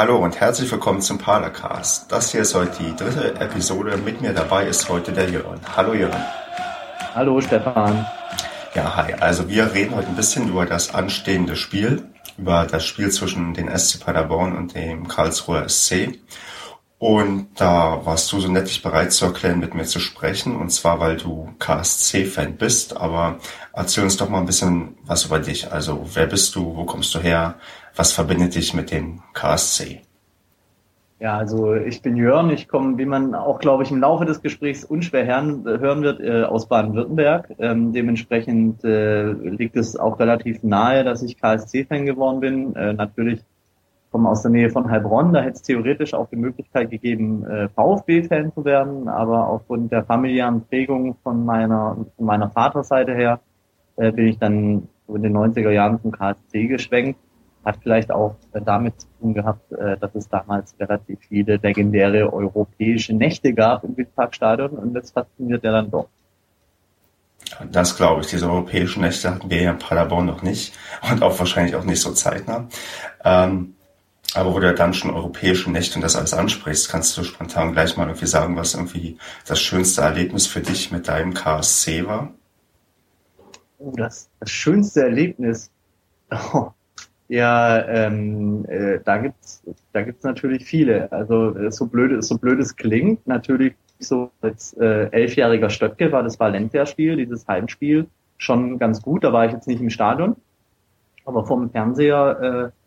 Hallo und herzlich willkommen zum Paracast. Das hier ist heute die dritte Episode. Mit mir dabei ist heute der Jörn. Hallo Jörn. Hallo Stefan. Ja, hi. Also wir reden heute ein bisschen über das anstehende Spiel, über das Spiel zwischen den SC Paderborn und dem Karlsruher SC. Und da warst du so nett, dich bereit zu erklären, mit mir zu sprechen. Und zwar, weil du KSC-Fan bist. Aber erzähl uns doch mal ein bisschen was über dich. Also, wer bist du? Wo kommst du her? Was verbindet dich mit dem KSC? Ja, also ich bin Jörn. Ich komme, wie man auch, glaube ich, im Laufe des Gesprächs unschwer hören, hören wird, äh, aus Baden-Württemberg. Ähm, dementsprechend äh, liegt es auch relativ nahe, dass ich KSC-Fan geworden bin. Äh, natürlich komme aus der Nähe von Heilbronn, da hätte es theoretisch auch die Möglichkeit gegeben, äh, VfB-Fan zu werden, aber aufgrund der familiären Prägung von meiner, von meiner Vaterseite her äh, bin ich dann in den 90er Jahren zum KSC geschwenkt. Hat vielleicht auch äh, damit zu tun gehabt, dass es damals relativ viele legendäre europäische Nächte gab im Wildparkstadion und das fasziniert ja dann doch. Das glaube ich. Diese europäischen Nächte hatten wir hier in Paderborn noch nicht und auch wahrscheinlich auch nicht so zeitnah. Ähm, aber wo du dann schon europäische Nächte und das alles ansprichst, kannst du spontan gleich mal irgendwie sagen, was irgendwie das schönste Erlebnis für dich mit deinem KSC war? Oh, das, das schönste Erlebnis. Oh, ja, ähm, äh, da gibt's da gibt's natürlich viele. Also äh, so blöd so blöd es klingt, natürlich so als äh, elfjähriger Stöcke war das Valencia-Spiel, dieses Heimspiel, schon ganz gut. Da war ich jetzt nicht im Stadion, aber vom Fernseher äh,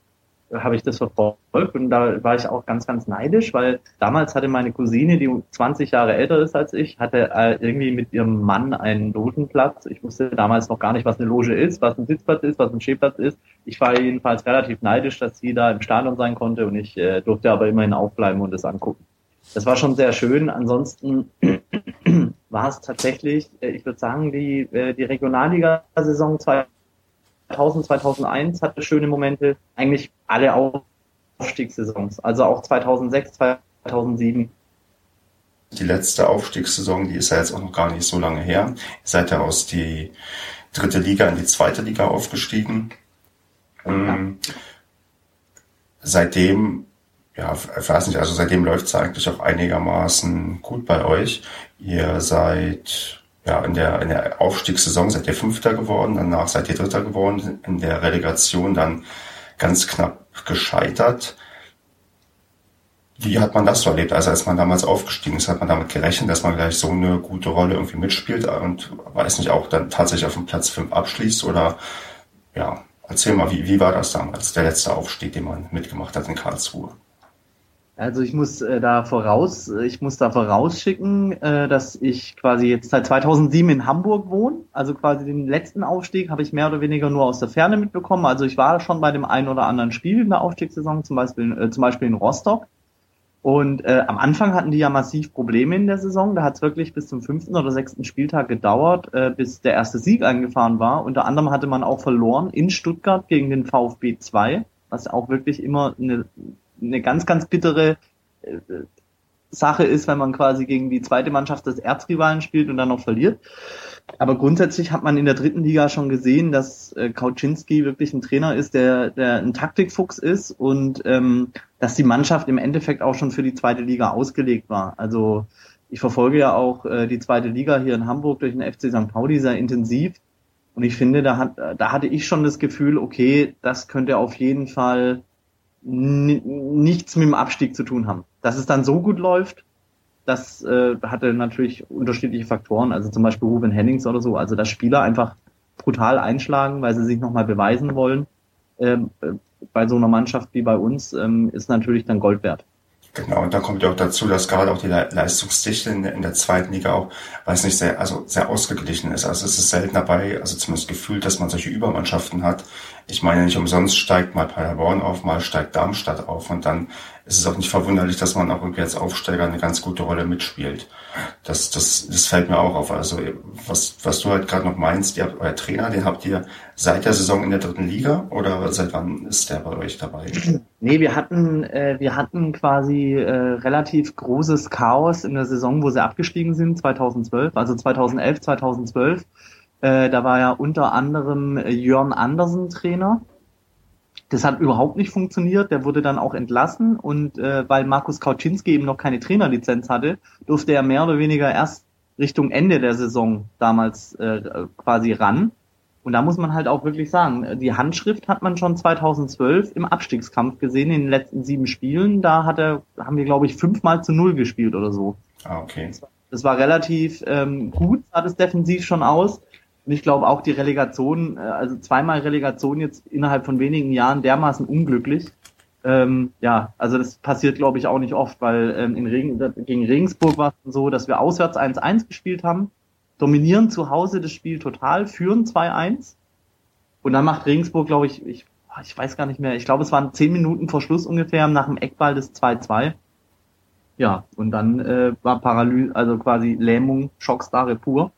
habe ich das verfolgt und da war ich auch ganz, ganz neidisch, weil damals hatte meine Cousine, die 20 Jahre älter ist als ich, hatte äh, irgendwie mit ihrem Mann einen Logenplatz. Ich wusste damals noch gar nicht, was eine Loge ist, was ein Sitzplatz ist, was ein Stehplatz ist. Ich war jedenfalls relativ neidisch, dass sie da im Stadion sein konnte und ich äh, durfte aber immerhin aufbleiben und es angucken. Das war schon sehr schön. Ansonsten war es tatsächlich, äh, ich würde sagen, die, äh, die Regionalliga-Saison 2000 2000, 2001 hatte schöne Momente. Eigentlich alle Aufstiegssaisons. Also auch 2006, 2007. Die letzte Aufstiegssaison, die ist ja jetzt auch noch gar nicht so lange her. Ihr seid ja aus die dritte Liga in die zweite Liga aufgestiegen. Ähm, seitdem, ja, ich weiß nicht, also seitdem läuft es eigentlich auch einigermaßen gut bei euch. Ihr seid ja, in der, in der Aufstiegssaison seid ihr Fünfter geworden, danach seid ihr Dritter geworden, in der Relegation dann ganz knapp gescheitert. Wie hat man das so erlebt? Also als man damals aufgestiegen ist, hat man damit gerechnet, dass man gleich so eine gute Rolle irgendwie mitspielt und weiß nicht, auch dann tatsächlich auf dem Platz fünf abschließt oder ja, erzähl mal, wie, wie war das damals, der letzte Aufstieg, den man mitgemacht hat in Karlsruhe? Also ich muss äh, da voraus, ich muss da vorausschicken, äh, dass ich quasi jetzt seit 2007 in Hamburg wohne. Also quasi den letzten Aufstieg habe ich mehr oder weniger nur aus der Ferne mitbekommen. Also ich war schon bei dem einen oder anderen Spiel in der Aufstiegssaison, zum Beispiel, äh, zum Beispiel in Rostock. Und äh, am Anfang hatten die ja massiv Probleme in der Saison. Da hat es wirklich bis zum fünften oder sechsten Spieltag gedauert, äh, bis der erste Sieg eingefahren war. Unter anderem hatte man auch verloren in Stuttgart gegen den VfB 2, was auch wirklich immer eine eine ganz, ganz bittere äh, Sache ist, wenn man quasi gegen die zweite Mannschaft des Erzrivalen spielt und dann noch verliert. Aber grundsätzlich hat man in der dritten Liga schon gesehen, dass äh, Kauczynski wirklich ein Trainer ist, der, der ein Taktikfuchs ist und ähm, dass die Mannschaft im Endeffekt auch schon für die zweite Liga ausgelegt war. Also ich verfolge ja auch äh, die zweite Liga hier in Hamburg durch den FC St. Pauli sehr intensiv. Und ich finde, da, hat, da hatte ich schon das Gefühl, okay, das könnte auf jeden Fall nichts mit dem Abstieg zu tun haben. Dass es dann so gut läuft, das äh, hatte natürlich unterschiedliche Faktoren, also zum Beispiel Ruben Hennings oder so, also dass Spieler einfach brutal einschlagen, weil sie sich nochmal beweisen wollen. Ähm, äh, bei so einer Mannschaft wie bei uns ähm, ist natürlich dann Gold wert. Genau, und dann kommt ja auch dazu, dass gerade auch die Leistungsdichte in der, in der zweiten Liga auch, weiß nicht, sehr, also sehr ausgeglichen ist. Also es ist selten dabei, also zumindest gefühlt, dass man solche Übermannschaften hat. Ich meine, nicht umsonst steigt mal Paderborn auf, mal steigt Darmstadt auf und dann ist es auch nicht verwunderlich, dass man auch irgendwie als Aufsteiger eine ganz gute Rolle mitspielt. Das, das, das fällt mir auch auf. Also was, was du halt gerade noch meinst, ihr habt euer Trainer, den habt ihr seit der Saison in der dritten Liga oder seit wann ist der bei euch dabei? Nee, wir hatten, äh, wir hatten quasi äh, relativ großes Chaos in der Saison, wo sie abgestiegen sind, 2012, also 2011, 2012. Äh, da war ja unter anderem Jörn Andersen Trainer Das hat überhaupt nicht funktioniert. Der wurde dann auch entlassen und äh, weil Markus Kauczynski eben noch keine Trainerlizenz hatte, durfte er mehr oder weniger erst Richtung Ende der Saison damals äh, quasi ran. Und da muss man halt auch wirklich sagen, die Handschrift hat man schon 2012 im Abstiegskampf gesehen, in den letzten sieben Spielen. Da hat er, haben wir, glaube ich, fünfmal zu null gespielt oder so. Ah, okay. Das war, das war relativ ähm, gut, sah das defensiv schon aus. Und ich glaube auch die Relegation, äh, also zweimal Relegation jetzt innerhalb von wenigen Jahren dermaßen unglücklich. Ähm, ja, also das passiert, glaube ich, auch nicht oft, weil ähm, in Regen, gegen Regensburg war es so, dass wir auswärts 1-1 gespielt haben dominieren zu Hause das Spiel total, führen 2-1. Und dann macht Regensburg, glaube ich, ich, ich weiß gar nicht mehr, ich glaube, es waren zehn Minuten vor Schluss ungefähr nach dem Eckball des 2-2. Ja, und dann äh, war Paralyse, also quasi Lähmung, Schockstarre pur.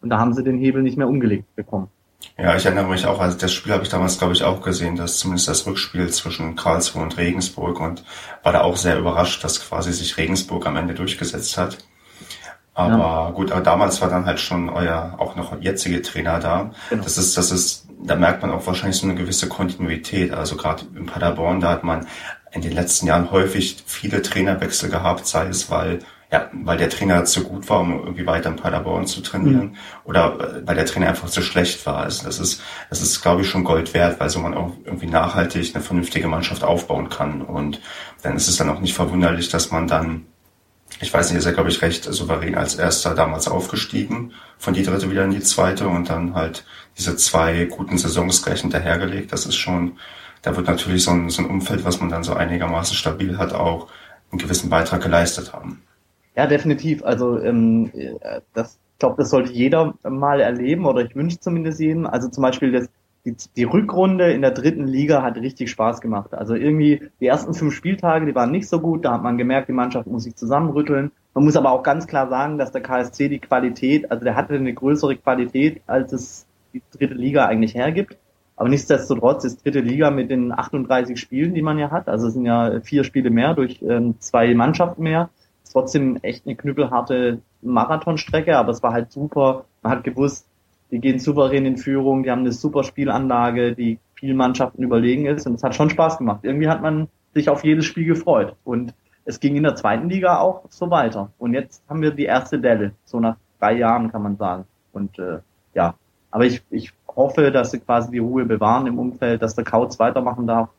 Und da haben sie den Hebel nicht mehr umgelegt bekommen. Ja, ich erinnere mich auch, also das Spiel habe ich damals, glaube ich, auch gesehen, dass zumindest das Rückspiel zwischen Karlsruhe und Regensburg und war da auch sehr überrascht, dass quasi sich Regensburg am Ende durchgesetzt hat. Aber ja. gut, aber damals war dann halt schon euer auch noch jetzige Trainer da. Genau. Das ist, das ist, da merkt man auch wahrscheinlich so eine gewisse Kontinuität. Also gerade in Paderborn, da hat man in den letzten Jahren häufig viele Trainerwechsel gehabt, sei es weil ja, weil der Trainer zu gut war, um irgendwie weiter in Paderborn zu trainieren, mhm. oder äh, weil der Trainer einfach zu schlecht war. Also das ist, das ist, glaube ich, schon Gold wert, weil so man auch irgendwie nachhaltig eine vernünftige Mannschaft aufbauen kann. Und dann ist es dann auch nicht verwunderlich, dass man dann ich weiß nicht, ist er, glaube ich, recht souverän als erster damals aufgestiegen, von die dritte wieder in die zweite und dann halt diese zwei guten Saisons gleich hinterhergelegt. Das ist schon, da wird natürlich so ein, so ein Umfeld, was man dann so einigermaßen stabil hat, auch einen gewissen Beitrag geleistet haben. Ja, definitiv. Also ähm, das, ich glaube, das sollte jeder mal erleben oder ich wünsche zumindest jedem. Also zum Beispiel das die, die Rückrunde in der dritten Liga hat richtig Spaß gemacht. Also irgendwie die ersten fünf Spieltage, die waren nicht so gut. Da hat man gemerkt, die Mannschaft muss sich zusammenrütteln. Man muss aber auch ganz klar sagen, dass der KSC die Qualität, also der hatte eine größere Qualität, als es die dritte Liga eigentlich hergibt. Aber nichtsdestotrotz ist dritte Liga mit den 38 Spielen, die man ja hat, also es sind ja vier Spiele mehr durch ähm, zwei Mannschaften mehr, trotzdem echt eine knüppelharte Marathonstrecke, aber es war halt super. Man hat gewusst, die gehen souverän in Führung, die haben eine super Spielanlage, die vielen Mannschaften überlegen ist und es hat schon Spaß gemacht. Irgendwie hat man sich auf jedes Spiel gefreut und es ging in der zweiten Liga auch so weiter. Und jetzt haben wir die erste Delle, so nach drei Jahren kann man sagen. Und äh, ja, aber ich, ich hoffe, dass sie quasi die Ruhe bewahren im Umfeld, dass der Kautz weitermachen darf.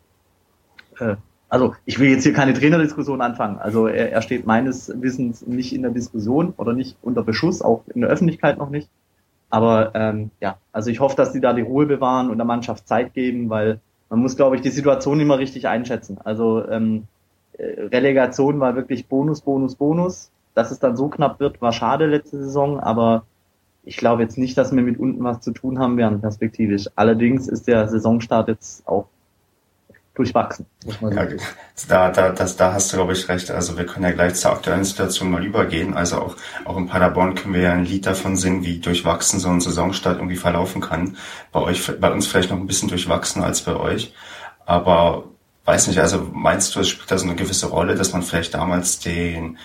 Äh, also ich will jetzt hier keine Trainerdiskussion anfangen. Also er, er steht meines Wissens nicht in der Diskussion oder nicht unter Beschuss, auch in der Öffentlichkeit noch nicht. Aber ähm, ja, also ich hoffe, dass die da die Ruhe bewahren und der Mannschaft Zeit geben, weil man muss, glaube ich, die Situation immer richtig einschätzen. Also ähm, äh, Relegation war wirklich Bonus, Bonus, Bonus. Dass es dann so knapp wird, war schade letzte Saison, aber ich glaube jetzt nicht, dass wir mit unten was zu tun haben werden, perspektivisch. Allerdings ist der Saisonstart jetzt auch durchwachsen. Muss man sagen. Ja, da, da, das, da hast du, glaube ich, recht. Also wir können ja gleich zur aktuellen Situation mal übergehen. Also auch, auch in Paderborn können wir ja ein Lied davon singen, wie durchwachsen so ein Saisonstart irgendwie verlaufen kann. Bei euch, bei uns vielleicht noch ein bisschen durchwachsen als bei euch. Aber weiß nicht, also meinst du, es spielt da so eine gewisse Rolle, dass man vielleicht damals den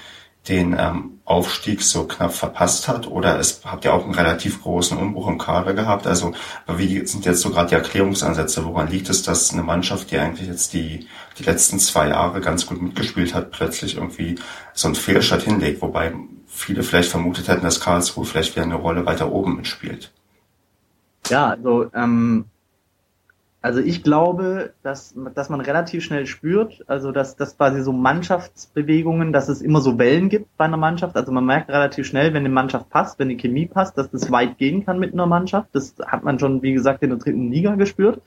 den ähm, Aufstieg so knapp verpasst hat? Oder es, habt ihr auch einen relativ großen Umbruch im Kader gehabt? Also wie sind jetzt so gerade die Erklärungsansätze? Woran liegt es, dass eine Mannschaft, die eigentlich jetzt die, die letzten zwei Jahre ganz gut mitgespielt hat, plötzlich irgendwie so einen Fehlstart hinlegt? Wobei viele vielleicht vermutet hätten, dass Karlsruhe vielleicht wieder eine Rolle weiter oben mitspielt. Ja, also ähm, also ich glaube, dass, dass man relativ schnell spürt, also dass, dass quasi so Mannschaftsbewegungen, dass es immer so Wellen gibt bei einer Mannschaft. Also man merkt relativ schnell, wenn die Mannschaft passt, wenn die Chemie passt, dass das weit gehen kann mit einer Mannschaft. Das hat man schon, wie gesagt, in der dritten Liga gespürt.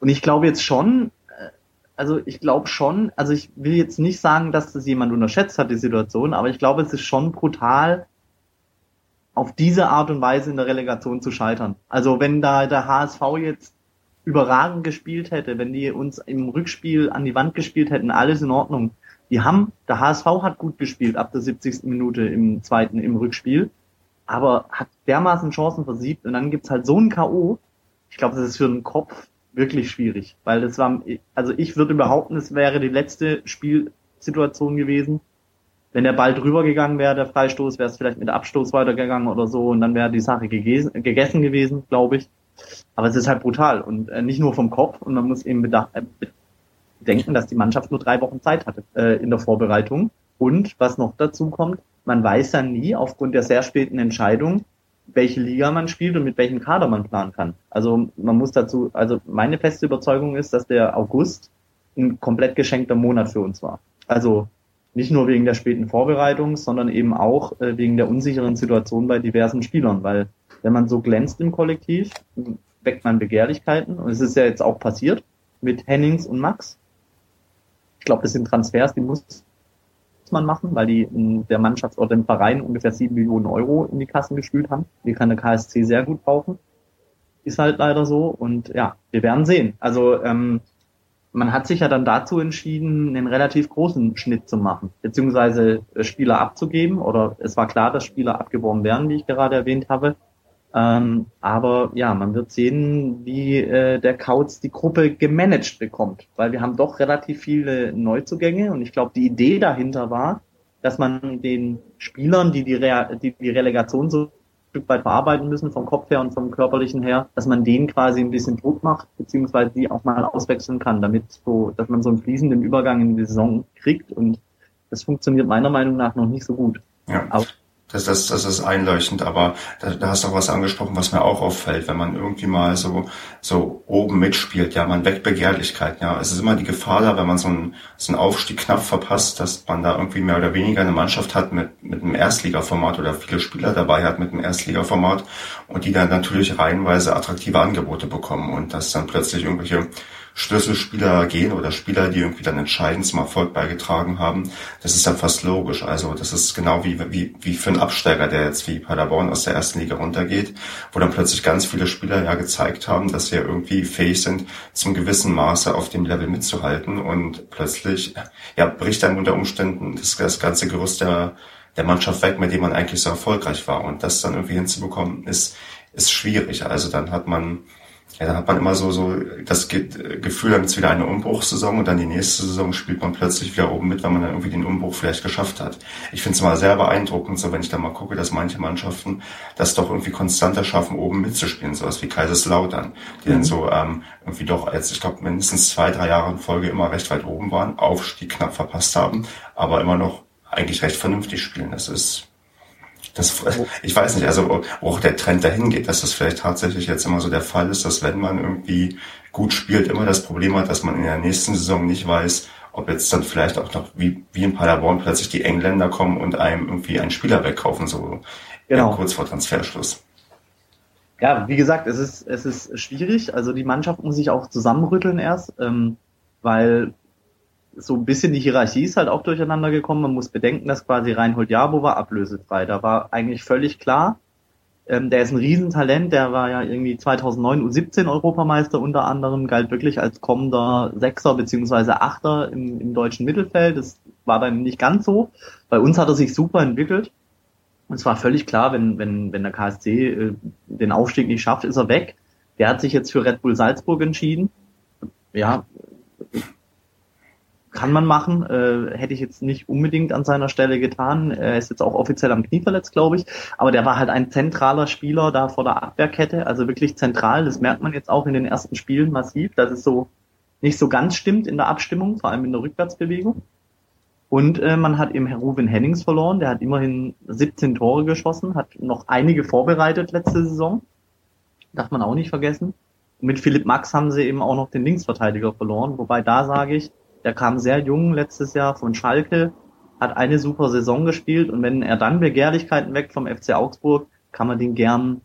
Und ich glaube jetzt schon, äh, also ich glaube schon, also ich will jetzt nicht sagen, dass das jemand unterschätzt hat, die Situation, aber ich glaube, es ist schon brutal, auf diese Art und Weise in der Relegation zu scheitern. Also wenn da der HSV jetzt überragend gespielt hätte, wenn die uns im Rückspiel an die Wand gespielt hätten, alles in Ordnung. Die haben, der HSV hat gut gespielt ab der 70. Minute im zweiten, im Rückspiel, aber hat dermaßen Chancen versiebt und dann gibt's halt so ein K.O. Ich glaube, das ist für einen Kopf wirklich schwierig, weil das war, also ich würde behaupten, es wäre die letzte Spielsituation gewesen. Wenn der Ball drüber gegangen wäre, der Freistoß, wäre es vielleicht mit Abstoß weitergegangen oder so und dann wäre die Sache gegessen gewesen, glaube ich. Aber es ist halt brutal und äh, nicht nur vom Kopf und man muss eben bedacht, äh, bedenken, dass die Mannschaft nur drei Wochen Zeit hatte äh, in der Vorbereitung. Und was noch dazu kommt, man weiß ja nie aufgrund der sehr späten Entscheidung, welche Liga man spielt und mit welchem Kader man planen kann. Also man muss dazu, also meine feste Überzeugung ist, dass der August ein komplett geschenkter Monat für uns war. Also nicht nur wegen der späten Vorbereitung, sondern eben auch äh, wegen der unsicheren Situation bei diversen Spielern, weil wenn man so glänzt im Kollektiv, weckt man Begehrlichkeiten und es ist ja jetzt auch passiert mit Hennings und Max. Ich glaube, das sind Transfers, die muss man machen, weil die in der Mannschaft oder dem Verein ungefähr sieben Millionen Euro in die Kassen gespült haben. Die kann der KSC sehr gut brauchen. Ist halt leider so und ja, wir werden sehen. Also ähm, man hat sich ja dann dazu entschieden, einen relativ großen Schnitt zu machen, beziehungsweise äh, Spieler abzugeben. Oder es war klar, dass Spieler abgeworben werden, wie ich gerade erwähnt habe. Ähm, aber ja, man wird sehen, wie äh, der Kauz die Gruppe gemanagt bekommt, weil wir haben doch relativ viele Neuzugänge und ich glaube, die Idee dahinter war, dass man den Spielern, die die, Re die, die Relegation so Stück weit verarbeiten müssen, vom Kopf her und vom körperlichen her, dass man denen quasi ein bisschen Druck macht, beziehungsweise die auch mal auswechseln kann, damit so, dass man so einen fließenden Übergang in die Saison kriegt und das funktioniert meiner Meinung nach noch nicht so gut. Ja. Aber das, das, das ist einleuchtend, aber da, da hast du auch was angesprochen, was mir auch auffällt, wenn man irgendwie mal so, so oben mitspielt, ja, man weckt Begehrlichkeit, ja. Es ist immer die Gefahr da, wenn man so einen, so einen Aufstieg knapp verpasst, dass man da irgendwie mehr oder weniger eine Mannschaft hat mit, mit einem Erstligaformat oder viele Spieler dabei hat mit einem Erstligaformat und die dann natürlich reihenweise attraktive Angebote bekommen und dass dann plötzlich irgendwelche Schlüsselspieler gehen oder Spieler, die irgendwie dann entscheidend zum Erfolg beigetragen haben, das ist dann fast logisch. Also das ist genau wie, wie, wie für einen Absteiger, der jetzt wie Paderborn aus der ersten Liga runtergeht, wo dann plötzlich ganz viele Spieler ja gezeigt haben, dass sie ja irgendwie fähig sind, zum gewissen Maße auf dem Level mitzuhalten und plötzlich ja, bricht dann unter Umständen das, das ganze Gerüst der, der Mannschaft weg, mit dem man eigentlich so erfolgreich war. Und das dann irgendwie hinzubekommen, ist, ist schwierig. Also dann hat man ja, da hat man immer so, so das Gefühl, dann ist wieder eine Umbruchssaison und dann die nächste Saison spielt man plötzlich wieder oben mit, weil man dann irgendwie den Umbruch vielleicht geschafft hat. Ich finde es mal sehr beeindruckend, so wenn ich da mal gucke, dass manche Mannschaften das doch irgendwie konstanter schaffen, oben mitzuspielen, sowas wie Kaiserslautern, die mhm. dann so ähm, irgendwie doch jetzt, ich glaube, mindestens zwei, drei Jahre in Folge immer recht weit oben waren, Aufstieg knapp verpasst haben, aber immer noch eigentlich recht vernünftig spielen. Das ist das, ich weiß nicht, also wo auch der Trend dahin geht, dass das vielleicht tatsächlich jetzt immer so der Fall ist, dass wenn man irgendwie gut spielt, immer das Problem hat, dass man in der nächsten Saison nicht weiß, ob jetzt dann vielleicht auch noch wie, wie in Paderborn plötzlich die Engländer kommen und einem irgendwie einen Spieler wegkaufen, so genau. kurz vor Transferschluss. Ja, wie gesagt, es ist, es ist schwierig. Also die Mannschaft muss sich auch zusammenrütteln erst, ähm, weil so ein bisschen die Hierarchie ist halt auch durcheinander gekommen. Man muss bedenken, dass quasi Reinhold Jabo war ablösefrei. Da war eigentlich völlig klar, ähm, der ist ein Riesentalent, der war ja irgendwie 2009 U17 Europameister unter anderem, galt wirklich als kommender Sechser beziehungsweise Achter im, im deutschen Mittelfeld. Das war bei ihm nicht ganz so. Bei uns hat er sich super entwickelt. Und es war völlig klar, wenn, wenn, wenn der KSC äh, den Aufstieg nicht schafft, ist er weg. Der hat sich jetzt für Red Bull Salzburg entschieden. Ja, kann man machen, äh, hätte ich jetzt nicht unbedingt an seiner Stelle getan. Er ist jetzt auch offiziell am Knie verletzt, glaube ich. Aber der war halt ein zentraler Spieler da vor der Abwehrkette, also wirklich zentral. Das merkt man jetzt auch in den ersten Spielen massiv, dass es so nicht so ganz stimmt in der Abstimmung, vor allem in der Rückwärtsbewegung. Und äh, man hat eben Ruben Hennings verloren, der hat immerhin 17 Tore geschossen, hat noch einige vorbereitet letzte Saison. Darf man auch nicht vergessen. Und mit Philipp Max haben sie eben auch noch den Linksverteidiger verloren, wobei da sage ich, der kam sehr jung letztes Jahr von Schalke, hat eine super Saison gespielt und wenn er dann Begehrlichkeiten weckt vom FC Augsburg, kann man den gern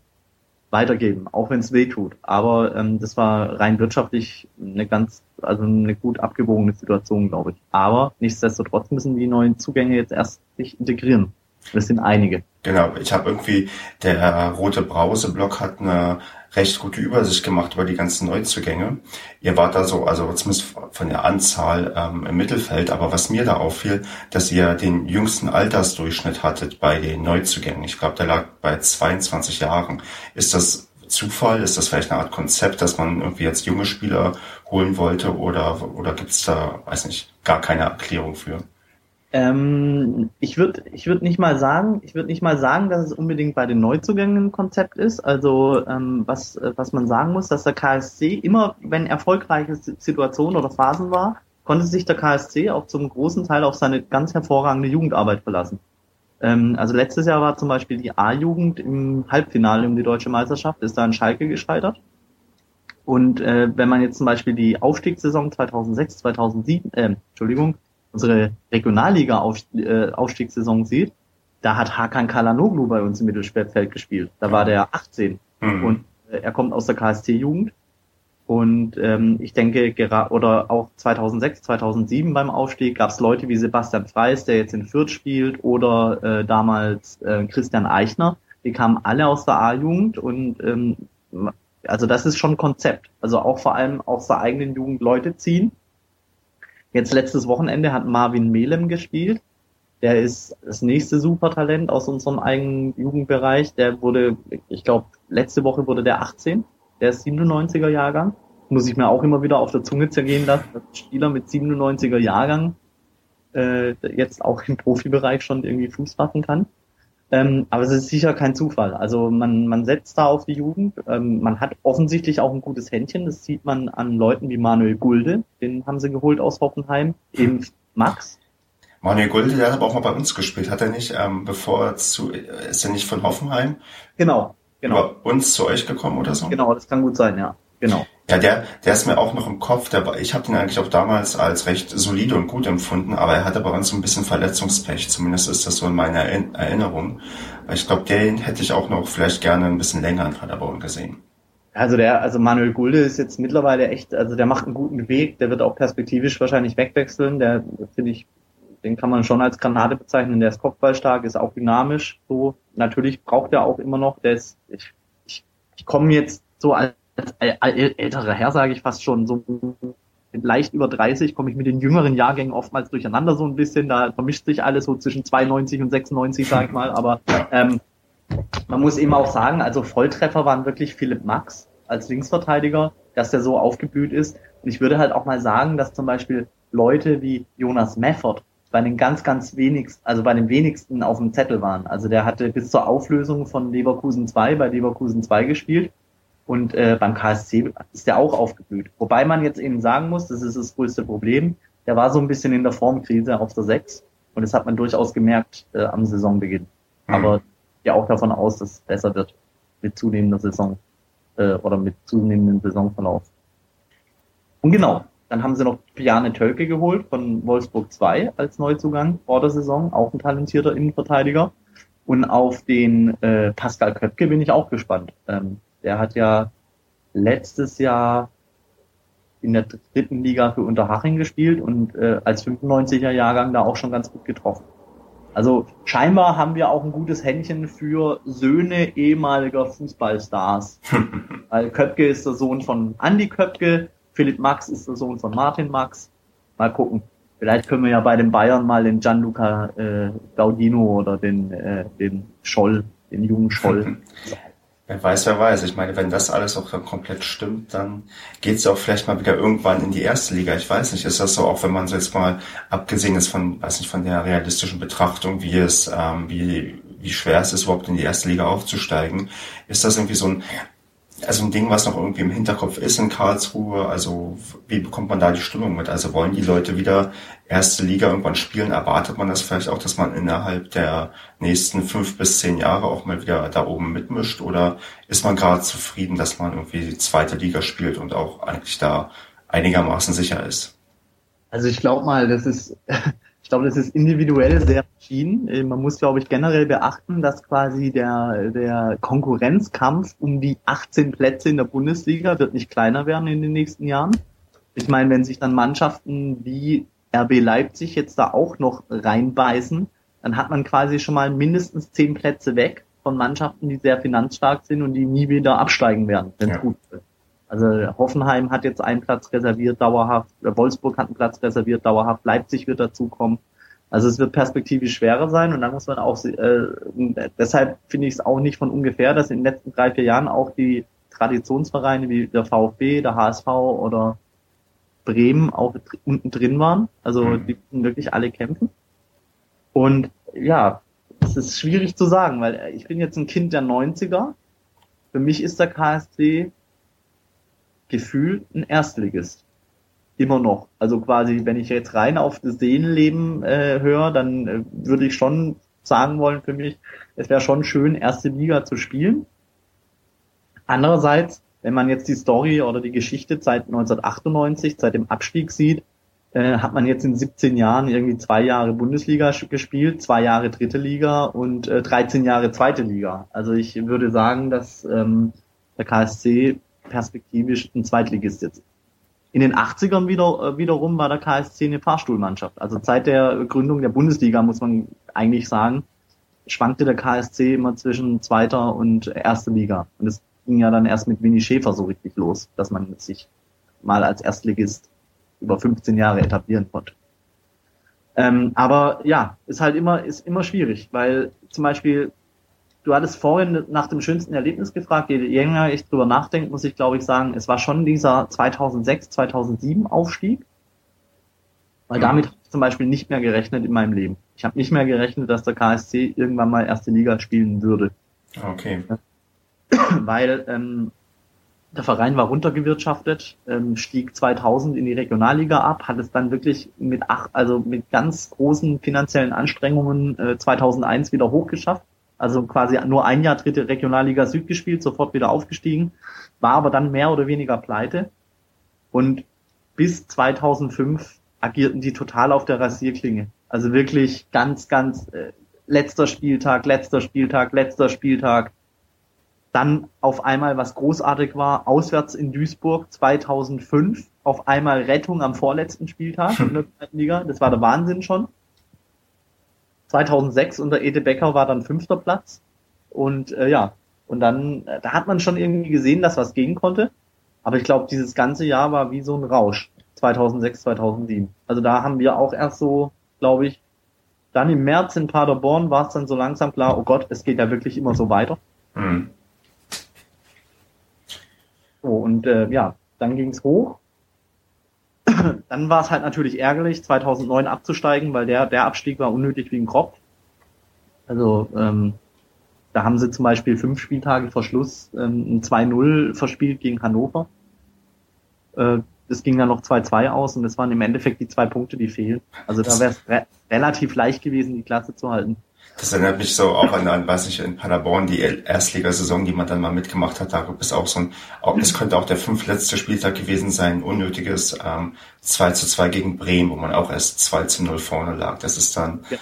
weitergeben, auch wenn es weh tut. Aber ähm, das war rein wirtschaftlich eine ganz, also eine gut abgewogene Situation, glaube ich. Aber nichtsdestotrotz müssen die neuen Zugänge jetzt erst sich integrieren. Das sind einige. Genau, ich habe irgendwie, der rote Brause-Block hat eine recht gute Übersicht gemacht über die ganzen Neuzugänge. Ihr wart da so, also zumindest von der Anzahl ähm, im Mittelfeld, aber was mir da auffiel, dass ihr den jüngsten Altersdurchschnitt hattet bei den Neuzugängen. Ich glaube, der lag bei 22 Jahren. Ist das Zufall? Ist das vielleicht eine Art Konzept, dass man irgendwie jetzt junge Spieler holen wollte oder, oder gibt es da, weiß nicht, gar keine Erklärung für? Ähm, ich würde ich würd nicht mal sagen, ich würde nicht mal sagen, dass es unbedingt bei den Neuzugängen ein Konzept ist. Also ähm, was, was man sagen muss, dass der KSC immer, wenn erfolgreiche Situationen oder Phasen war, konnte sich der KSC auch zum großen Teil auf seine ganz hervorragende Jugendarbeit verlassen. Ähm, also letztes Jahr war zum Beispiel die A-Jugend im Halbfinale um die deutsche Meisterschaft, ist da in Schalke gescheitert. Und äh, wenn man jetzt zum Beispiel die Aufstiegssaison 2006, 2007, äh, Entschuldigung, unsere Regionalliga-Aufstiegssaison äh, sieht, da hat Hakan Kalanoglu bei uns im Mittelfeld gespielt. Da war der 18 mhm. und äh, er kommt aus der KSC-Jugend und ähm, ich denke, oder auch 2006, 2007 beim Aufstieg gab es Leute wie Sebastian Freis, der jetzt in Fürth spielt, oder äh, damals äh, Christian Eichner. Die kamen alle aus der A-Jugend und ähm, also das ist schon ein Konzept. Also auch vor allem aus der eigenen Jugend Leute ziehen. Jetzt letztes Wochenende hat Marvin Melem gespielt. Der ist das nächste Supertalent aus unserem eigenen Jugendbereich. Der wurde, ich glaube, letzte Woche wurde der 18 der ist 97er Jahrgang. Muss ich mir auch immer wieder auf der Zunge zergehen lassen, dass Spieler mit 97er Jahrgang äh, jetzt auch im Profibereich schon irgendwie Fuß fassen kann. Ähm, aber es ist sicher kein Zufall. Also man, man setzt da auf die Jugend. Ähm, man hat offensichtlich auch ein gutes Händchen. Das sieht man an Leuten wie Manuel Gulde. Den haben sie geholt aus Hoffenheim. Eben Max. Manuel Gulde, der hat aber auch mal bei uns gespielt. Hat er nicht, ähm, bevor er zu, ist er nicht von Hoffenheim? Genau genau. über uns zu euch gekommen oder so? Genau, das kann gut sein, ja. Genau. Ja, der, der ist mir auch noch im Kopf. Der, ich habe den eigentlich auch damals als recht solide und gut empfunden, aber er hatte bei uns so ein bisschen Verletzungspech. Zumindest ist das so in meiner Erinnerung. Ich glaube, den hätte ich auch noch vielleicht gerne ein bisschen länger in Paderborn gesehen. Also der, also Manuel Gulde ist jetzt mittlerweile echt, also der macht einen guten Weg. Der wird auch perspektivisch wahrscheinlich wegwechseln. Der finde ich, den kann man schon als Granate bezeichnen. Der ist kopfballstark, ist auch dynamisch. So natürlich braucht er auch immer noch. Der ist, ich, ich, ich komme jetzt so als, als älterer Herr, sage ich fast schon, so leicht über 30 komme ich mit den jüngeren Jahrgängen oftmals durcheinander so ein bisschen. Da vermischt sich alles so zwischen 92 und 96, sage ich mal. Aber ähm, man muss eben auch sagen, also Volltreffer waren wirklich Philipp Max als Linksverteidiger, dass der so aufgeblüht ist. Und ich würde halt auch mal sagen, dass zum Beispiel Leute wie Jonas Meffert bei den ganz, ganz wenigsten, also bei den wenigsten auf dem Zettel waren. Also der hatte bis zur Auflösung von Leverkusen 2 bei Leverkusen 2 gespielt und äh, beim KSC ist der auch aufgeblüht. Wobei man jetzt eben sagen muss, das ist das größte Problem, der war so ein bisschen in der Formkrise auf der 6 und das hat man durchaus gemerkt äh, am Saisonbeginn. Mhm. Aber ja auch davon aus, dass es besser wird mit zunehmender Saison äh, oder mit zunehmendem Saisonverlauf. Und genau, dann haben sie noch Piane Tölke geholt von Wolfsburg 2 als Neuzugang vor der Saison, auch ein talentierter Innenverteidiger. Und auf den äh, Pascal Köpke bin ich auch gespannt. Ähm, der hat ja letztes Jahr in der dritten Liga für Unterhaching gespielt und äh, als 95er Jahrgang da auch schon ganz gut getroffen. Also scheinbar haben wir auch ein gutes Händchen für Söhne ehemaliger Fußballstars. Weil Köpke ist der Sohn von Andy Köpke, Philipp Max ist der Sohn von Martin Max. Mal gucken. Vielleicht können wir ja bei den Bayern mal den Gianluca äh, Gaudino oder den, äh, den Scholl, den jungen Scholl. Wer weiß, wer weiß. Ich meine, wenn das alles auch komplett stimmt, dann geht's ja auch vielleicht mal wieder irgendwann in die erste Liga. Ich weiß nicht, ist das so, auch wenn man so jetzt mal abgesehen ist von, weiß nicht, von der realistischen Betrachtung, wie es, ähm, wie, wie schwer es ist, überhaupt in die erste Liga aufzusteigen, ist das irgendwie so ein also ein Ding, was noch irgendwie im Hinterkopf ist in Karlsruhe. Also wie bekommt man da die Stimmung mit? Also wollen die Leute wieder erste Liga irgendwann spielen? Erwartet man das vielleicht auch, dass man innerhalb der nächsten fünf bis zehn Jahre auch mal wieder da oben mitmischt? Oder ist man gerade zufrieden, dass man irgendwie die zweite Liga spielt und auch eigentlich da einigermaßen sicher ist? Also ich glaube mal, das ist ich glaube, das ist individuell sehr verschieden. Äh, man muss, glaube ich, generell beachten, dass quasi der, der Konkurrenzkampf um die 18 Plätze in der Bundesliga wird nicht kleiner werden in den nächsten Jahren. Ich meine, wenn sich dann Mannschaften wie RB Leipzig jetzt da auch noch reinbeißen, dann hat man quasi schon mal mindestens 10 Plätze weg von Mannschaften, die sehr finanzstark sind und die nie wieder absteigen werden, wenn es ja. gut wird. Also Hoffenheim hat jetzt einen Platz reserviert, dauerhaft. Wolfsburg hat einen Platz reserviert, dauerhaft. Leipzig wird dazukommen. Also es wird perspektivisch schwerer sein und dann muss man auch, äh, deshalb finde ich es auch nicht von ungefähr, dass in den letzten drei, vier Jahren auch die Traditionsvereine wie der VfB, der HSV oder Bremen auch unten drin waren. Also mhm. die wirklich alle kämpfen. Und ja, es ist schwierig zu sagen, weil ich bin jetzt ein Kind der 90er. Für mich ist der KSC gefühlt ein Erstligist. Immer noch. Also quasi, wenn ich jetzt rein auf das Seelenleben äh, höre, dann äh, würde ich schon sagen wollen für mich, es wäre schon schön, erste Liga zu spielen. Andererseits, wenn man jetzt die Story oder die Geschichte seit 1998, seit dem Abstieg sieht, äh, hat man jetzt in 17 Jahren irgendwie zwei Jahre Bundesliga gespielt, zwei Jahre dritte Liga und äh, 13 Jahre zweite Liga. Also ich würde sagen, dass ähm, der KSC perspektivisch ein Zweitligist jetzt in den 80ern wieder, äh, wiederum war der KSC eine Fahrstuhlmannschaft. Also seit der Gründung der Bundesliga muss man eigentlich sagen, schwankte der KSC immer zwischen zweiter und erster Liga. Und es ging ja dann erst mit Winnie Schäfer so richtig los, dass man sich mal als Erstligist über 15 Jahre etablieren konnte. Ähm, aber ja, ist halt immer, ist immer schwierig, weil zum Beispiel, du hattest vorhin nach dem schönsten Erlebnis gefragt, je länger ich drüber nachdenke, muss ich glaube ich sagen, es war schon dieser 2006, 2007 Aufstieg, weil mhm. damit habe ich zum Beispiel nicht mehr gerechnet in meinem Leben. Ich habe nicht mehr gerechnet, dass der KSC irgendwann mal erste Liga spielen würde. Okay. Weil ähm, der Verein war runtergewirtschaftet, ähm, stieg 2000 in die Regionalliga ab, hat es dann wirklich mit acht, also mit ganz großen finanziellen Anstrengungen äh, 2001 wieder hochgeschafft. Also quasi nur ein Jahr dritte Regionalliga Süd gespielt, sofort wieder aufgestiegen, war aber dann mehr oder weniger pleite. Und bis 2005 agierten die total auf der Rasierklinge. Also wirklich ganz, ganz äh, letzter Spieltag, letzter Spieltag, letzter Spieltag. Dann auf einmal, was großartig war, auswärts in Duisburg 2005, auf einmal Rettung am vorletzten Spieltag in der zweiten Liga. Das war der Wahnsinn schon. 2006 unter Ede Becker war dann fünfter Platz. Und äh, ja, und dann, äh, da hat man schon irgendwie gesehen, dass was gehen konnte. Aber ich glaube, dieses ganze Jahr war wie so ein Rausch. 2006, 2007. Also da haben wir auch erst so, glaube ich, dann im März in Paderborn war es dann so langsam klar, oh Gott, es geht ja wirklich immer so weiter. Mhm. So, und äh, ja, dann ging es hoch. dann war es halt natürlich ärgerlich, 2009 abzusteigen, weil der, der Abstieg war unnötig wie ein Kropf. Also ähm, da haben sie zum Beispiel fünf Spieltage vor Schluss ähm, ein 2-0 verspielt gegen Hannover. Äh, es ging dann noch 2-2 aus und das waren im Endeffekt die zwei Punkte, die fehlen. Also da wäre es re relativ leicht gewesen, die Klasse zu halten. Das erinnert mich so auch an, an weiß ich, in Paderborn, die Erstligasaison, die man dann mal mitgemacht hat. Da ist auch so ein, auch, es könnte auch der fünfletzte Spieltag gewesen sein, unnötiges ähm, 2 zu 2 gegen Bremen, wo man auch erst 2 zu 0 vorne lag. Das ist dann, ja.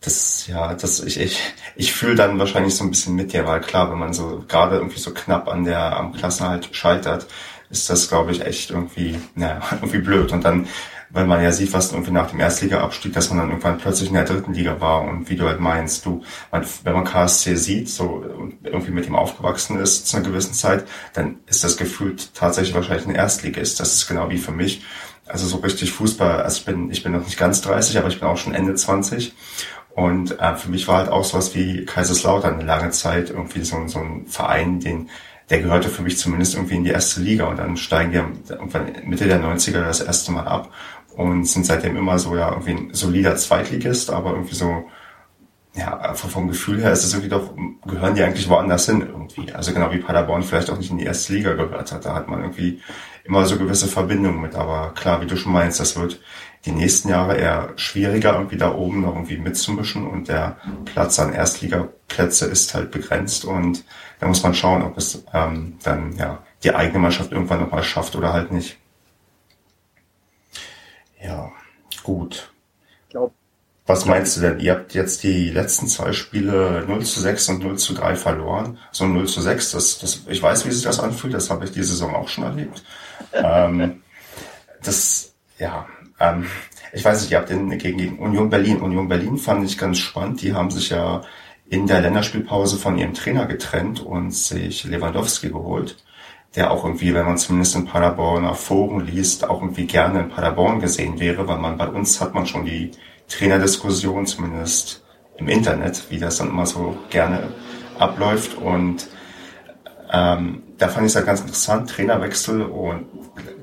das, ja, das, ich, ich, ich fühle dann wahrscheinlich so ein bisschen mit dir, weil klar, wenn man so gerade irgendwie so knapp an der, am Klassenhalt scheitert, ist das, glaube ich, echt irgendwie, naja, irgendwie blöd. Und dann, weil man ja sieht, was irgendwie nach dem Erstliga-Abstieg, dass man dann irgendwann plötzlich in der dritten Liga war und wie du halt meinst, du, wenn man KSC sieht, so irgendwie mit ihm aufgewachsen ist zu einer gewissen Zeit, dann ist das gefühlt tatsächlich wahrscheinlich ein Erstligist. Das ist genau wie für mich. Also so richtig Fußball, also ich bin, ich bin noch nicht ganz 30, aber ich bin auch schon Ende 20. Und äh, für mich war halt auch sowas wie Kaiserslautern eine lange Zeit irgendwie so, so ein Verein, den der gehörte für mich zumindest irgendwie in die erste Liga und dann steigen die irgendwann Mitte der 90er das erste Mal ab und sind seitdem immer so ja irgendwie ein solider Zweitligist, aber irgendwie so ja, vom Gefühl her ist es irgendwie doch, gehören die eigentlich woanders hin irgendwie. Also genau wie Paderborn vielleicht auch nicht in die erste Liga gehört hat. Da hat man irgendwie immer so gewisse Verbindungen mit. Aber klar, wie du schon meinst, das wird die nächsten Jahre eher schwieriger, irgendwie da oben noch irgendwie mitzumischen und der Platz an Erstligaplätze ist halt begrenzt und da muss man schauen, ob es ähm, dann ja die eigene Mannschaft irgendwann nochmal schafft oder halt nicht. Ja, gut. Ich glaube. Was meinst du denn? Ihr habt jetzt die letzten zwei Spiele 0 zu 6 und 0 zu 3 verloren. So 0 zu 6, das, das, ich weiß, wie sich das anfühlt, das habe ich die Saison auch schon erlebt. ähm, das, ja, ähm, ich weiß nicht, ihr habt den gegen, gegen Union Berlin. Union Berlin fand ich ganz spannend. Die haben sich ja in der Länderspielpause von ihrem Trainer getrennt und sich Lewandowski geholt, der auch irgendwie, wenn man zumindest in Paderborner Foren liest, auch irgendwie gerne in Paderborn gesehen wäre, weil man bei uns hat man schon die Trainerdiskussion, zumindest im Internet, wie das dann immer so gerne abläuft und ähm, da fand ich es halt ganz interessant, Trainerwechsel und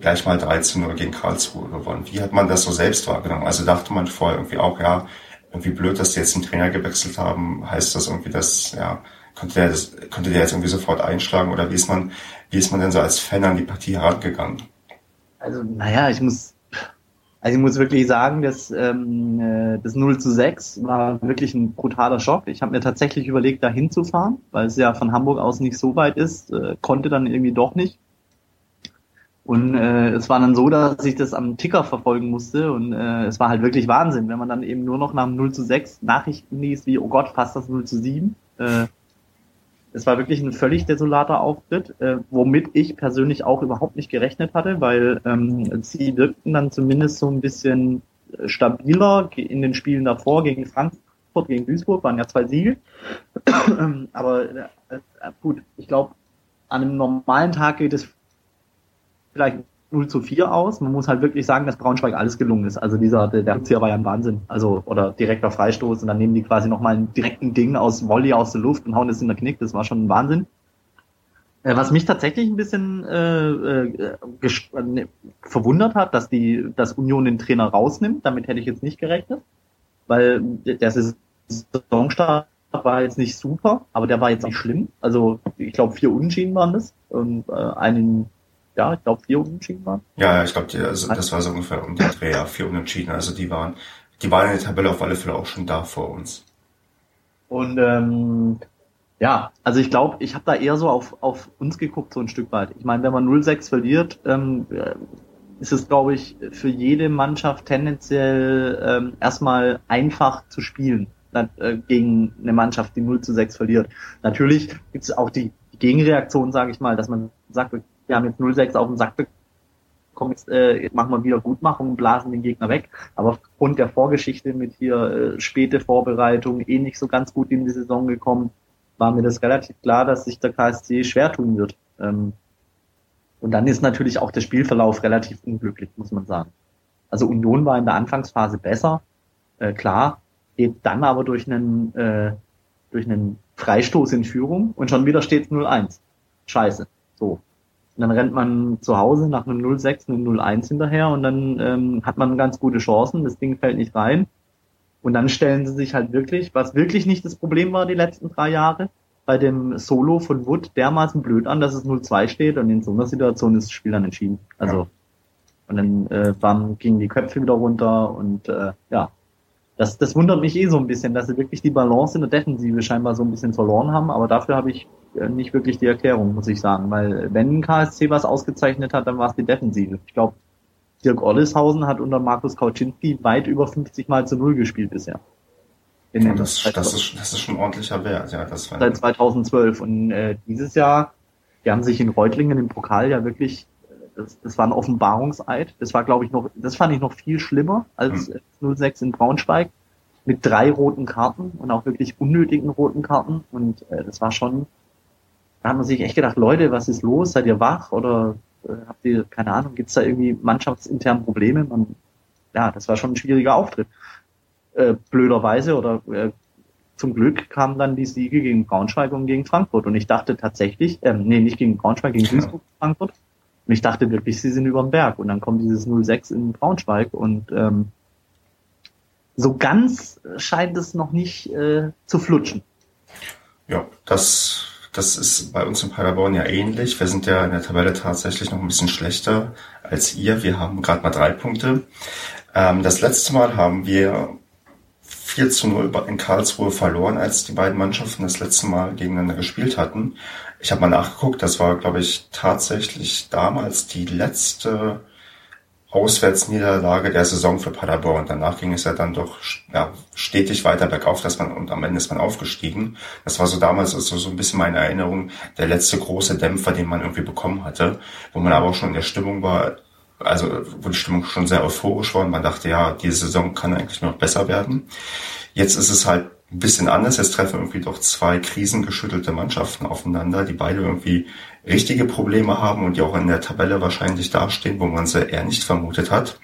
gleich mal 13 0 gegen Karlsruhe gewonnen. Wie hat man das so selbst wahrgenommen? Also dachte man vorher irgendwie auch, ja, irgendwie blöd, dass die jetzt einen Trainer gewechselt haben. Heißt das irgendwie, dass, ja, konnte der, das, konnte der jetzt irgendwie sofort einschlagen oder wie ist man, wie ist man denn so als Fan an die Partie herangegangen? Also, naja, ich muss, also ich muss wirklich sagen, dass ähm, äh, das 0 zu 6 war wirklich ein brutaler Schock. Ich habe mir tatsächlich überlegt, da hinzufahren, weil es ja von Hamburg aus nicht so weit ist, äh, konnte dann irgendwie doch nicht. Und äh, es war dann so, dass ich das am Ticker verfolgen musste und äh, es war halt wirklich Wahnsinn, wenn man dann eben nur noch nach dem 0 zu 6 Nachrichten liest, wie, oh Gott, fast das 0 zu 7. Äh, es war wirklich ein völlig desolater Auftritt, äh, womit ich persönlich auch überhaupt nicht gerechnet hatte, weil ähm, sie wirkten dann zumindest so ein bisschen stabiler in den Spielen davor gegen Frankfurt, gegen Duisburg, waren ja zwei Siege. Aber äh, gut, ich glaube, an einem normalen Tag geht es vielleicht 0 zu 4 aus. Man muss halt wirklich sagen, dass Braunschweig alles gelungen ist. Also dieser, der, der Rückzieher war ja ein Wahnsinn. Also, oder direkter Freistoß und dann nehmen die quasi nochmal einen direkten Ding aus Volley aus der Luft und hauen es in der Knick. Das war schon ein Wahnsinn. Äh, was mich tatsächlich ein bisschen äh, äh, ne, verwundert hat, dass die, dass Union den Trainer rausnimmt. Damit hätte ich jetzt nicht gerechnet, weil der Saisonstart war jetzt nicht super, aber der war jetzt nicht schlimm. Also ich glaube vier Unentschieden waren das und äh, einen ja, ich glaube, vier Unentschieden waren. Ja, ich glaube, also, das war so ungefähr um den Dreh, ja, vier Unentschieden. Also die waren, die waren in der Tabelle auf alle Fälle auch schon da vor uns. Und ähm, ja, also ich glaube, ich habe da eher so auf, auf uns geguckt, so ein Stück weit. Ich meine, wenn man 0-6 verliert, ähm, ist es, glaube ich, für jede Mannschaft tendenziell ähm, erstmal einfach zu spielen äh, gegen eine Mannschaft, die 0 zu 6 verliert. Natürlich gibt es auch die, die Gegenreaktion, sage ich mal, dass man sagt, wir haben jetzt 0-6 auf den Sack bekommen, jetzt, äh, machen wir wieder Gutmachung und blasen den Gegner weg. Aber aufgrund der Vorgeschichte mit hier äh, späte Vorbereitung, eh nicht so ganz gut in die Saison gekommen, war mir das relativ klar, dass sich der KSC schwer tun wird. Ähm, und dann ist natürlich auch der Spielverlauf relativ unglücklich, muss man sagen. Also Union war in der Anfangsphase besser, äh, klar, geht dann aber durch einen, äh, durch einen Freistoß in Führung und schon wieder steht 0-1. Scheiße. So. Und dann rennt man zu Hause nach einem 0-6, einem 0-1 hinterher und dann ähm, hat man ganz gute Chancen, das Ding fällt nicht rein. Und dann stellen sie sich halt wirklich, was wirklich nicht das Problem war die letzten drei Jahre, bei dem Solo von Wood dermaßen blöd an, dass es 0-2 steht und in so einer Situation ist das Spiel dann entschieden. Also ja. und dann äh, waren, gingen die Köpfe wieder runter und äh, ja, das, das wundert mich eh so ein bisschen, dass sie wirklich die Balance in der Defensive scheinbar so ein bisschen verloren haben, aber dafür habe ich äh, nicht wirklich die Erklärung, muss ich sagen. Weil wenn KSC was ausgezeichnet hat, dann war es die Defensive. Ich glaube, Dirk Ollishausen hat unter Markus Kauczynski weit über 50 Mal zu Null gespielt bisher. Ja, das, das, ist, das ist schon ein ordentlicher Wert, ja. Das seit 2012. Und äh, dieses Jahr, die haben sich in Reutlingen im Pokal ja wirklich, das, das war ein Offenbarungseid. Das war, glaube ich, noch, das fand ich noch viel schlimmer als hm. 06 in Braunschweig mit drei roten Karten und auch wirklich unnötigen roten Karten. Und äh, das war schon, da hat man sich echt gedacht, Leute, was ist los? Seid ihr wach oder äh, habt ihr, keine Ahnung, gibt's da irgendwie mannschaftsintern Probleme? Man, ja, das war schon ein schwieriger Auftritt. Äh, blöderweise oder äh, zum Glück kamen dann die Siege gegen Braunschweig und gegen Frankfurt. Und ich dachte tatsächlich, äh, nee, nicht gegen Braunschweig, gegen Duisburg, Frankfurt. Und ich dachte wirklich, sie sind über den Berg. Und dann kommt dieses 0-6 in Braunschweig und ähm, so ganz scheint es noch nicht äh, zu flutschen. Ja, das das ist bei uns in Paderborn ja ähnlich. Wir sind ja in der Tabelle tatsächlich noch ein bisschen schlechter als ihr. Wir haben gerade mal drei Punkte. Ähm, das letzte Mal haben wir 4 zu 0 in Karlsruhe verloren, als die beiden Mannschaften das letzte Mal gegeneinander gespielt hatten. Ich habe mal nachgeguckt, das war, glaube ich, tatsächlich damals die letzte Auswärtsniederlage der Saison für Paderborn. Danach ging es ja dann doch ja, stetig weiter bergauf, dass man und am Ende ist man aufgestiegen. Das war so damals also so ein bisschen meine Erinnerung, der letzte große Dämpfer, den man irgendwie bekommen hatte, wo man aber auch schon in der Stimmung war, also wo die Stimmung schon sehr euphorisch war und man dachte, ja, diese Saison kann eigentlich noch besser werden. Jetzt ist es halt ein bisschen anders. Jetzt treffen irgendwie doch zwei krisengeschüttelte Mannschaften aufeinander, die beide irgendwie richtige Probleme haben und die auch in der Tabelle wahrscheinlich dastehen, wo man sie eher nicht vermutet hat.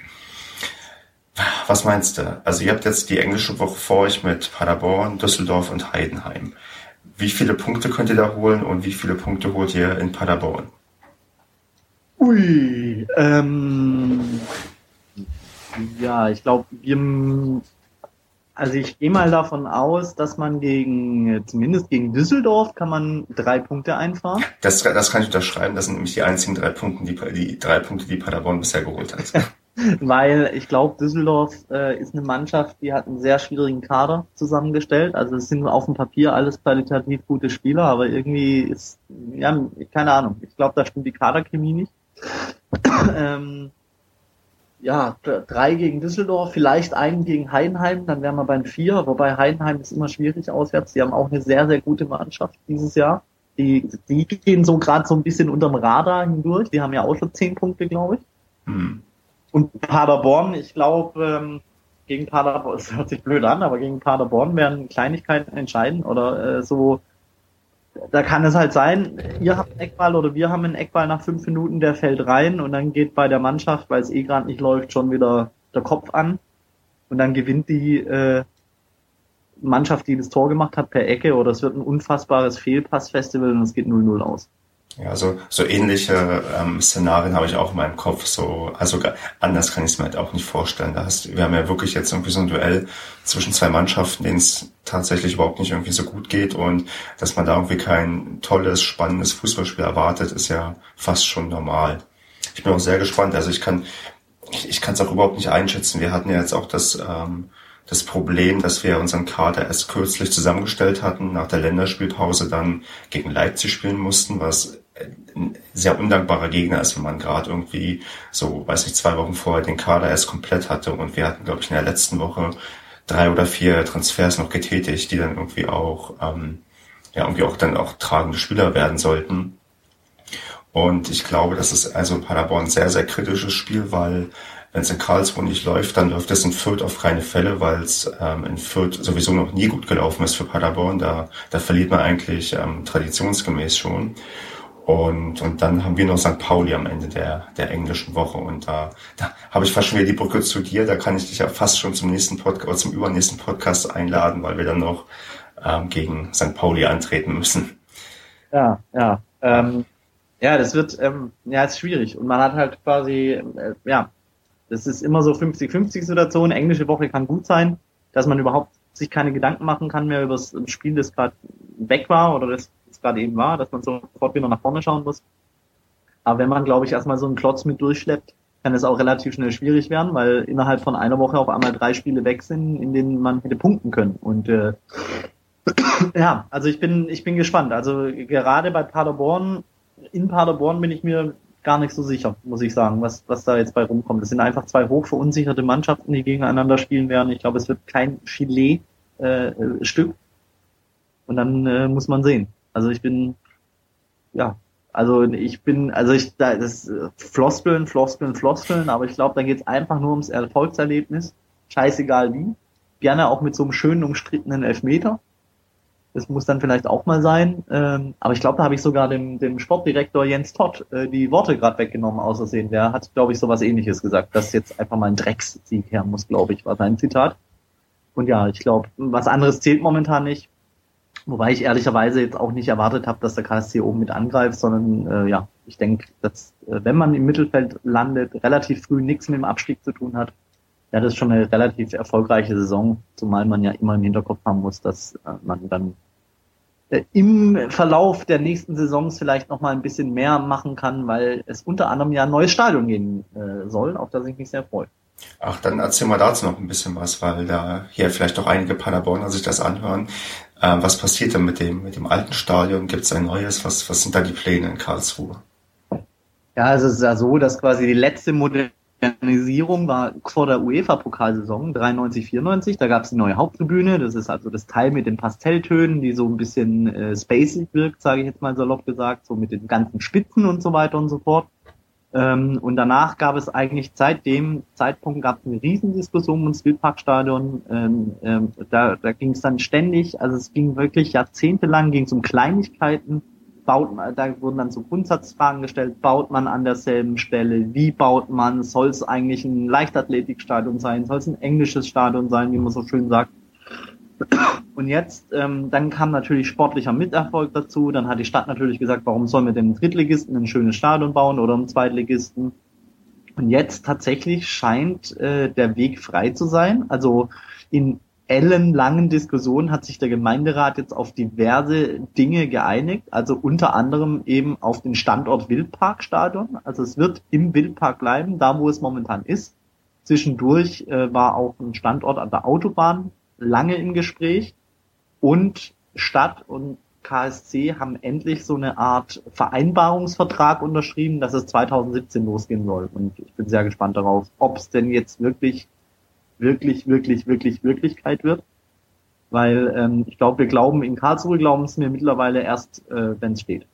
Was meinst du? Also ihr habt jetzt die englische Woche vor euch mit Paderborn, Düsseldorf und Heidenheim. Wie viele Punkte könnt ihr da holen und wie viele Punkte holt ihr in Paderborn? Ui, ähm, ja, ich glaube, wir Also ich gehe mal davon aus, dass man gegen, zumindest gegen Düsseldorf, kann man drei Punkte einfahren. Das, das kann ich unterschreiben. Das sind nämlich die einzigen drei Punkte, die, die drei Punkte, die Paderborn bisher geholt hat. Weil ich glaube, Düsseldorf äh, ist eine Mannschaft, die hat einen sehr schwierigen Kader zusammengestellt. Also es sind auf dem Papier alles qualitativ gute Spieler, aber irgendwie ist, ja, keine Ahnung. Ich glaube, da stimmt die Kaderchemie nicht. ähm, ja, drei gegen Düsseldorf, vielleicht einen gegen Heidenheim, dann wären wir bei vier, wobei Heidenheim ist immer schwierig auswärts. Die haben auch eine sehr, sehr gute Mannschaft dieses Jahr. Die, die gehen so gerade so ein bisschen unterm Radar hindurch. Die haben ja auch schon zehn Punkte, glaube ich. Mhm. Und Paderborn, ich glaube, ähm, gegen Paderborn, es hört sich blöd an, aber gegen Paderborn werden Kleinigkeiten entscheiden oder äh, so da kann es halt sein, ihr habt einen Eckball oder wir haben einen Eckball nach fünf Minuten, der fällt rein und dann geht bei der Mannschaft, weil es eh gerade nicht läuft, schon wieder der Kopf an und dann gewinnt die äh, Mannschaft, die das Tor gemacht hat, per Ecke oder es wird ein unfassbares Fehlpassfestival und es geht 0-0 aus. Ja, so, so ähnliche ähm, Szenarien habe ich auch in meinem Kopf. So, also anders kann ich es mir halt auch nicht vorstellen. Da hast, wir haben ja wirklich jetzt irgendwie so ein Duell zwischen zwei Mannschaften, denen es tatsächlich überhaupt nicht irgendwie so gut geht und dass man da irgendwie kein tolles, spannendes Fußballspiel erwartet, ist ja fast schon normal. Ich bin auch sehr gespannt. Also ich kann, ich, ich kann es auch überhaupt nicht einschätzen. Wir hatten ja jetzt auch das ähm, das Problem, dass wir unseren Kader erst kürzlich zusammengestellt hatten, nach der Länderspielpause dann gegen Leipzig spielen mussten, was ein sehr undankbarer Gegner ist, wenn man gerade irgendwie so, weiß nicht, zwei Wochen vorher den Kader erst komplett hatte und wir hatten, glaube ich, in der letzten Woche drei oder vier Transfers noch getätigt, die dann irgendwie auch, ähm, ja, irgendwie auch dann auch tragende Spieler werden sollten. Und ich glaube, das ist also Paderborn ein sehr, sehr kritisches Spiel, weil wenn es in Karlsruhe nicht läuft, dann läuft es in Fürth auf keine Fälle, weil es ähm, in Fürth sowieso noch nie gut gelaufen ist für Paderborn. Da, da verliert man eigentlich ähm, traditionsgemäß schon. Und, und dann haben wir noch St. Pauli am Ende der, der englischen Woche. Und da, da habe ich fast schon wieder die Brücke zu dir. Da kann ich dich ja fast schon zum nächsten Podcast zum übernächsten Podcast einladen, weil wir dann noch ähm, gegen St. Pauli antreten müssen. Ja, ja. Ähm, ja, das wird, ähm, ja, ist schwierig. Und man hat halt quasi, äh, ja, das ist immer so 50-50 Situation. Englische Woche kann gut sein, dass man überhaupt sich keine Gedanken machen kann mehr über das Spiel, das gerade weg war oder das gerade eben war, dass man sofort wieder nach vorne schauen muss. Aber wenn man, glaube ich, erstmal so einen Klotz mit durchschleppt, kann es auch relativ schnell schwierig werden, weil innerhalb von einer Woche auf einmal drei Spiele weg sind, in denen man hätte punkten können. Und äh, ja, also ich bin, ich bin gespannt. Also gerade bei Paderborn, in Paderborn bin ich mir gar nicht so sicher, muss ich sagen, was, was da jetzt bei rumkommt. Es sind einfach zwei hoch verunsicherte Mannschaften, die gegeneinander spielen werden. Ich glaube, es wird kein Chile-Stück. Äh, Und dann äh, muss man sehen. Also ich bin, ja, also ich bin, also ich, da, das Floskeln, Floskeln, Floskeln, aber ich glaube, da geht es einfach nur ums Erfolgserlebnis. Scheißegal wie. Gerne auch mit so einem schönen, umstrittenen Elfmeter. Das muss dann vielleicht auch mal sein. Ähm, aber ich glaube, da habe ich sogar dem, dem Sportdirektor Jens Todd äh, die Worte gerade weggenommen außersehen. Der hat, glaube ich, sowas ähnliches gesagt, dass jetzt einfach mal ein Drecksieg her muss, glaube ich, war sein Zitat. Und ja, ich glaube, was anderes zählt momentan nicht. Wobei ich ehrlicherweise jetzt auch nicht erwartet habe, dass der KSC oben mit angreift, sondern äh, ja, ich denke, dass äh, wenn man im Mittelfeld landet, relativ früh nichts mit dem Abstieg zu tun hat, ja, das ist schon eine relativ erfolgreiche Saison, zumal man ja immer im Hinterkopf haben muss, dass äh, man dann äh, im Verlauf der nächsten Saisons vielleicht noch mal ein bisschen mehr machen kann, weil es unter anderem ja ein neues Stadion gehen äh, soll, auf das ich mich sehr freue. Ach, dann erzähl mal dazu noch ein bisschen was, weil da hier vielleicht auch einige Paderborner sich das anhören. Was passiert denn mit dem, mit dem alten Stadion? Gibt es ein neues? Was, was sind da die Pläne in Karlsruhe? Ja, also es ist ja so, dass quasi die letzte Modernisierung war vor der UEFA-Pokalsaison 93, 94. Da gab es die neue Haupttribüne. Das ist also das Teil mit den Pastelltönen, die so ein bisschen äh, spacig wirkt, sage ich jetzt mal salopp gesagt, so mit den ganzen Spitzen und so weiter und so fort. Ähm, und danach gab es eigentlich seit dem Zeitpunkt gab es eine Riesendiskussion ums Wildparkstadion. Ähm, ähm, da da ging es dann ständig, also es ging wirklich jahrzehntelang, ging es um Kleinigkeiten. Baut man, da wurden dann so Grundsatzfragen gestellt, baut man an derselben Stelle, wie baut man, soll es eigentlich ein Leichtathletikstadion sein, soll es ein englisches Stadion sein, wie man so schön sagt. Und jetzt, ähm, dann kam natürlich sportlicher Miterfolg dazu. Dann hat die Stadt natürlich gesagt, warum sollen wir dem Drittligisten ein schönes Stadion bauen oder einem Zweitligisten? Und jetzt tatsächlich scheint äh, der Weg frei zu sein. Also in ellenlangen Diskussionen hat sich der Gemeinderat jetzt auf diverse Dinge geeinigt, also unter anderem eben auf den Standort Wildparkstadion. Also es wird im Wildpark bleiben, da wo es momentan ist. Zwischendurch äh, war auch ein Standort an der Autobahn lange im Gespräch und Stadt und KSC haben endlich so eine Art Vereinbarungsvertrag unterschrieben, dass es 2017 losgehen soll. Und ich bin sehr gespannt darauf, ob es denn jetzt wirklich wirklich, wirklich, wirklich Wirklichkeit wird. Weil ähm, ich glaube, wir glauben in Karlsruhe, glauben es mir mittlerweile erst, äh, wenn es steht.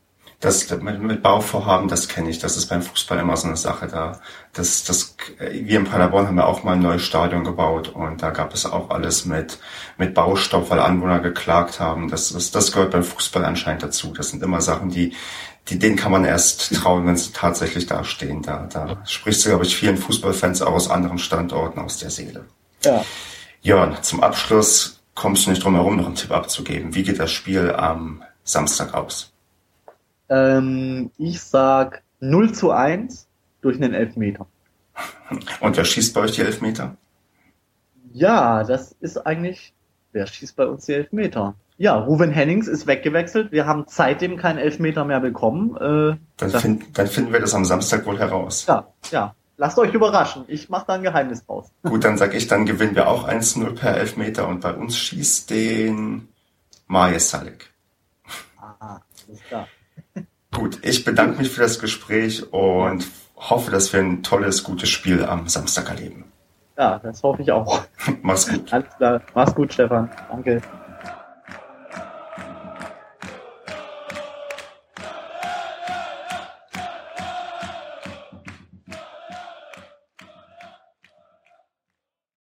Das mit, mit Bauvorhaben, das kenne ich. Das ist beim Fußball immer so eine Sache da. Das, das, wir in Paderborn haben ja auch mal ein neues Stadion gebaut und da gab es auch alles mit, mit Baustopp, weil Anwohner geklagt haben. Das, das, das gehört beim Fußball anscheinend dazu. Das sind immer Sachen, die, die, denen kann man erst trauen, wenn sie tatsächlich dastehen. Da, da sprichst du, glaube ich, vielen Fußballfans aus anderen Standorten aus der Seele. Ja. Jörn, zum Abschluss kommst du nicht drum herum, noch einen Tipp abzugeben. Wie geht das Spiel am Samstag aus? Ähm, ich sag 0 zu 1 durch einen Elfmeter. Und wer schießt bei euch die Elfmeter? Ja, das ist eigentlich, wer schießt bei uns die Elfmeter? Ja, Ruven Hennings ist weggewechselt. Wir haben seitdem keinen Elfmeter mehr bekommen. Äh, dann, find, dann finden wir das am Samstag wohl heraus. Ja, ja. Lasst euch überraschen. Ich mache da ein Geheimnis draus. Gut, dann sag ich, dann gewinnen wir auch 1-0 per Elfmeter und bei uns schießt den Majes Salik. Ah, alles klar. Gut, ich bedanke mich für das Gespräch und hoffe, dass wir ein tolles, gutes Spiel am Samstag erleben. Ja, das hoffe ich auch. Mach's gut. Alles klar. Mach's gut, Stefan. Danke.